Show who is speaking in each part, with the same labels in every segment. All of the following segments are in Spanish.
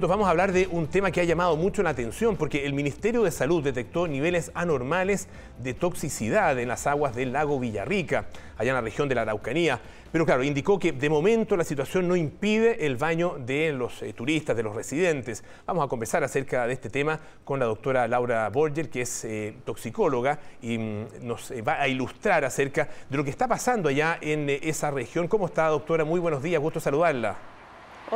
Speaker 1: Vamos a hablar de un tema que ha llamado mucho la atención porque el Ministerio de Salud detectó niveles anormales de toxicidad en las aguas del lago Villarrica, allá en la región de la Araucanía. Pero claro, indicó que de momento la situación no impide el baño de los eh, turistas, de los residentes. Vamos a conversar acerca de este tema con la doctora Laura Borger, que es eh, toxicóloga y mm, nos eh, va a ilustrar acerca de lo que está pasando allá en esa región. ¿Cómo está, doctora? Muy buenos días, gusto saludarla.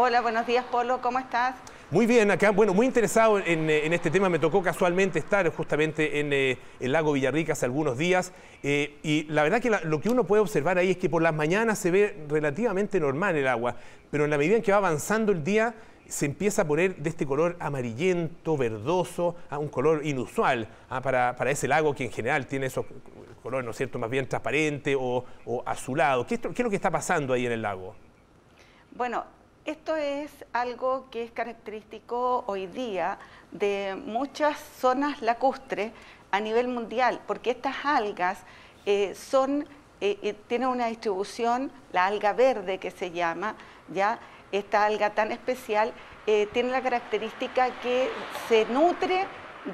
Speaker 2: Hola, buenos días, Polo, ¿cómo estás?
Speaker 1: Muy bien, acá, bueno, muy interesado en, eh, este tema. Me tocó casualmente estar justamente en eh, el lago Villarrica hace algunos días. Eh, y la verdad que lo que uno puede observar ahí es que por las mañanas se ve relativamente normal el agua, pero en la medida en que va avanzando el día, se empieza a poner de este color amarillento, verdoso, a un color inusual ah, para, ese lago que en general tiene esos colores, ¿no es cierto?, más bien transparente o, azulado. ¿Qué, ¿Qué es lo que está pasando ahí en el lago?
Speaker 2: Bueno, esto es algo que es característico hoy día de muchas zonas lacustres a nivel mundial, porque estas algas eh, son, eh, eh, tienen una distribución, la alga verde que se llama, ya esta alga tan especial, tiene la característica que se nutre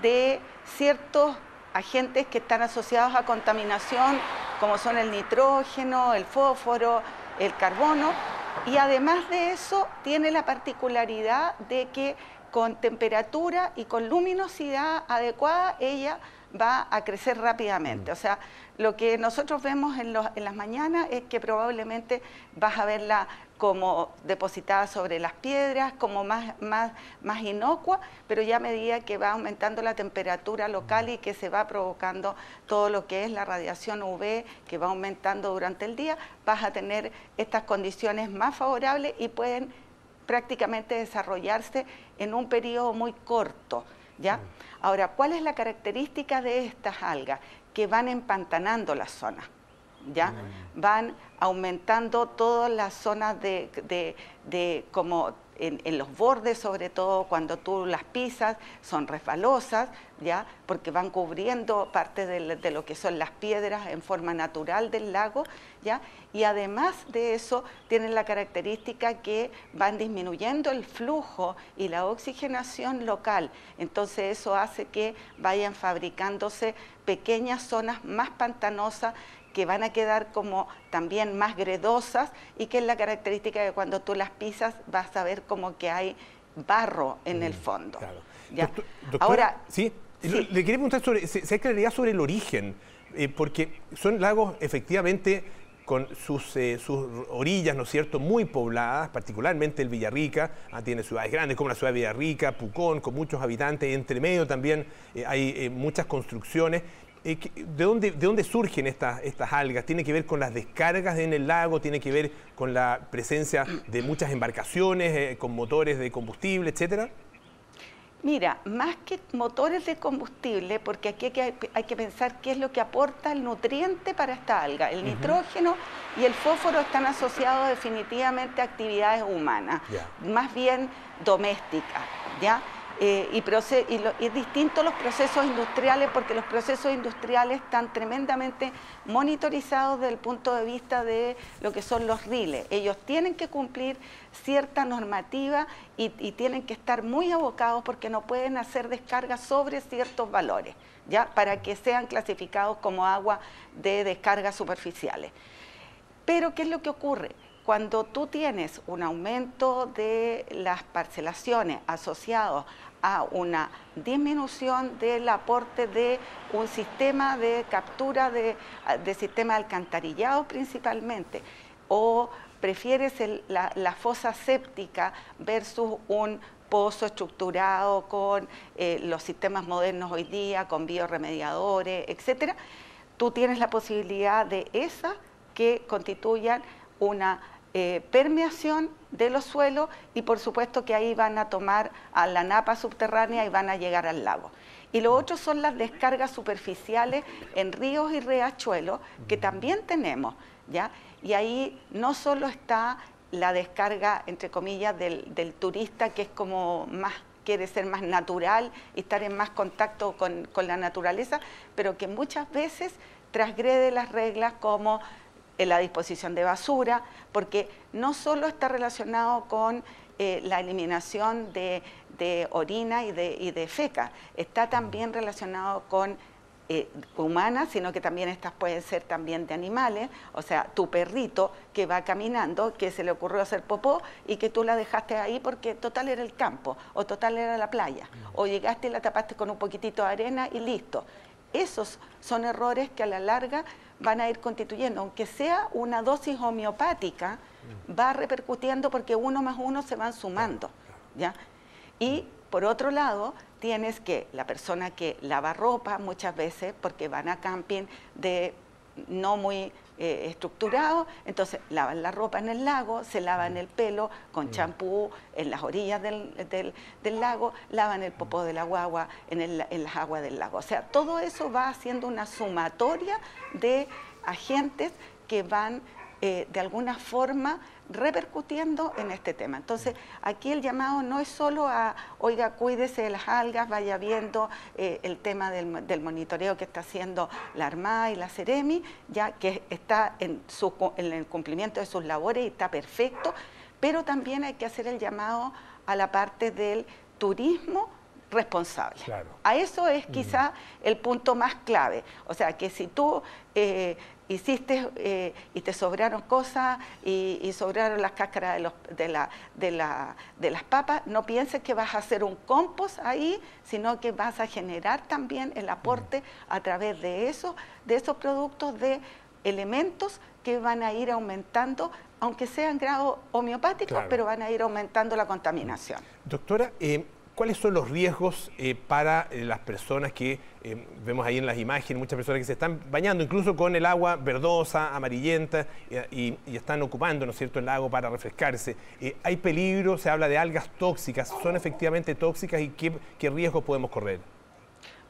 Speaker 2: de ciertos agentes que están asociados a contaminación, como son el nitrógeno, el fósforo, el carbono, y además de eso tiene la particularidad de que con temperatura y con luminosidad adecuada ella va a crecer rápidamente. O sea, lo que nosotros vemos en, las mañanas es que probablemente vas a verla como depositada sobre las piedras, como más, más, más inocua, pero ya a medida que va aumentando la temperatura local y que se va provocando todo lo que es la radiación UV, que va aumentando durante el día, vas a tener estas condiciones más favorables y pueden prácticamente desarrollarse en un periodo muy corto. ¿Ya? Ahora, ¿cuál es la característica de estas algas? Que van empantanando la zona. ¿Ya? Mm. Van aumentando todas las zonas de, de, de como en, los bordes, sobre todo cuando tú las pisas, son resbalosas, ¿ya? porque van cubriendo parte de, lo que son las piedras en forma natural del lago, ¿ya? y además de eso tienen la característica que van disminuyendo el flujo y la oxigenación local, entonces eso hace que vayan fabricándose pequeñas zonas más pantanosas que van a quedar como también más gredosas y que es la característica de cuando tú las pisas vas a ver como que hay barro en el mm, fondo.
Speaker 1: Ahora, ¿sí? Le quería preguntar sobre, si hay claridad sobre el origen, eh, porque son lagos efectivamente con sus, eh, sus orillas, ¿no es cierto?, muy pobladas, particularmente el Villarrica, ah, tiene ciudades grandes como la ciudad de Villarrica, Pucón, con muchos habitantes, entre medio también eh, hay muchas construcciones, eh, ¿de, dónde, ¿de dónde surgen estas, estas algas? ¿Tiene que ver con las descargas en el lago? ¿Tiene que ver con la presencia de muchas embarcaciones eh, con motores de combustible, etcétera?
Speaker 2: Mira, más que motores de combustible, porque aquí hay que, pensar qué es lo que aporta el nutriente para esta alga. El nitrógeno y el fósforo están asociados definitivamente a actividades humanas, más bien domésticas, ¿ya? Eh, y, y, es distinto los procesos industriales porque los procesos industriales están tremendamente monitorizados desde el punto de vista de lo que son los riles. Ellos tienen que cumplir cierta normativa y, tienen que estar muy abocados porque no pueden hacer descargas sobre ciertos valores, ¿ya? para que sean clasificados como agua de descargas superficiales. Pero, ¿qué es lo que ocurre? Cuando tú tienes un aumento de las parcelaciones asociados a una disminución del aporte de un sistema de captura de, sistema alcantarillado principalmente, o prefieres la, fosa séptica versus un pozo estructurado con eh, los sistemas modernos hoy día, con bioremediadores, etcétera, tú tienes la posibilidad de esas que constituyan una eh, permeación de los suelos y por supuesto que ahí van a tomar a la napa subterránea y van a llegar al lago. Y lo otro son las descargas superficiales en ríos y riachuelos que también tenemos, ¿ya? Y ahí no solo está la descarga, entre comillas, del, del turista que es como más quiere ser más natural y estar en más contacto con, con la naturaleza, pero que muchas veces transgrede las reglas como en la disposición de basura, porque no solo está relacionado con eh, la eliminación de, orina y de, y de feca. Está también relacionado con eh, humanas, sino que también estas pueden ser también de animales, o sea, tu perrito que va caminando, que se le ocurrió hacer popó y que tú la dejaste ahí porque total era el campo, o total era la playa, o llegaste y la tapaste con un poquitito de arena y listo. Esos son errores que a la larga van a ir constituyendo, aunque sea una dosis homeopática, va repercutiendo porque uno más uno se van sumando, ¿ya? Y por otro lado, tienes que la persona que lava ropa muchas veces porque van a camping de no muy eh, estructurado, entonces lavan la ropa en el lago, se lavan el pelo con champú en las orillas del, lago, lavan el popó de la guagua en, en las aguas del lago. O sea, todo eso va haciendo una sumatoria de agentes que van eh, de alguna forma repercutiendo en este tema. Entonces, aquí el llamado no es solo a, oiga, cuídese de las algas, vaya viendo eh, el tema del, monitoreo que está haciendo la Armada y la Ceremi, ya que está en, su, en el cumplimiento de sus labores y está perfecto, pero también hay que hacer el llamado a la parte del turismo responsable. A eso es quizá el punto más clave. O sea, que si tú eh, hiciste eh, y te sobraron cosas y, sobraron las cáscaras de, los, de, la, de, la, de, las papas, no pienses que vas a hacer un compost ahí, sino que vas a generar también el aporte a través de, eso, de esos productos de elementos que van a ir aumentando, aunque sean grados homeopáticos, pero van a ir aumentando la contaminación.
Speaker 1: Doctora, eh, ¿Cuáles son los riesgos eh, para eh, las personas que eh, vemos ahí en las imágenes, muchas personas que se están bañando incluso con el agua verdosa, amarillenta y, están ocupando, ¿no es cierto?, el lago para refrescarse. ¿Hay peligro? Se habla de algas tóxicas. ¿Son efectivamente tóxicas y qué, qué riesgos podemos correr?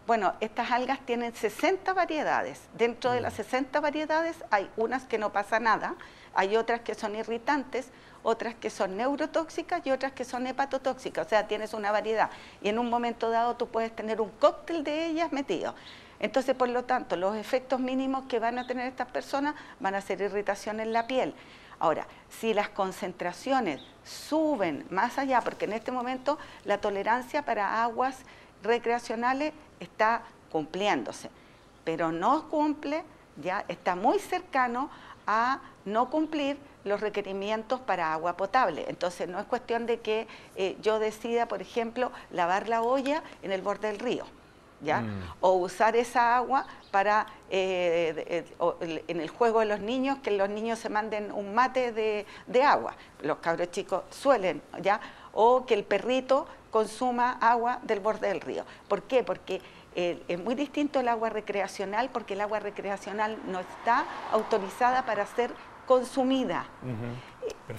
Speaker 2: Bueno, estas algas tienen 60 variedades. Dentro de las 60 mm. variedades hay unas que no pasa nada, hay otras que son irritantes, otras que son neurotóxicas y otras que son hepatotóxicas, o sea, tienes una variedad y en un momento dado tú puedes tener un cóctel de ellas metido. Entonces, por lo tanto, los efectos mínimos que van a tener estas personas van a ser irritación en la piel. Ahora, si las concentraciones suben más allá, porque en este momento la tolerancia para aguas recreacionales está cumpliéndose, pero no cumple, ya está muy cercano a no cumplir los requerimientos para agua potable. Entonces no es cuestión de que eh, yo decida, por ejemplo, lavar la olla en el borde del río. ¿Ya? Mm. O usar esa agua para, eh, en el juego de los niños, que los niños se manden un mate de, agua. Los cabros chicos suelen, ¿ya? O que el perrito consuma agua del borde del río. ¿Por qué? Porque eh, es muy distinto el agua recreacional, porque el agua recreacional no está autorizada para ser consumida.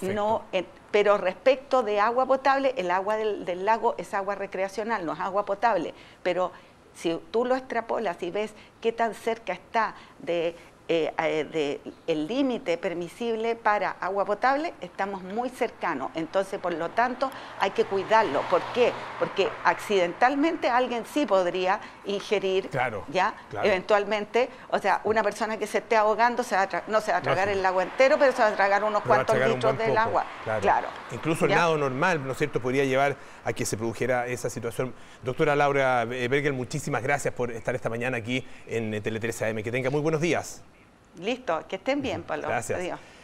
Speaker 2: No, eh, pero respecto de agua potable, el agua del, lago es agua recreacional, no es agua potable. Pero si tú lo extrapolas y ves qué tan cerca está de eh, eh, el límite permisible para agua potable, estamos muy cercanos. Entonces, por lo tanto, hay que cuidarlo. ¿Por qué? Porque accidentalmente alguien sí podría ingerir, ¿ya? Eventualmente, o sea, una persona que se esté ahogando se va no se va a tragar el agua entero, pero se va a tragar unos cuantos litros del agua. Claro.
Speaker 1: Incluso el nado normal, ¿no es cierto?, podría llevar a que se produjera esa situación. Doctora Laura Bergel, muchísimas gracias por estar esta mañana aquí en Tele 13 AM. Que tenga muy buenos días.
Speaker 2: Listo, que estén bien, Pablo.
Speaker 1: Gracias. Adiós.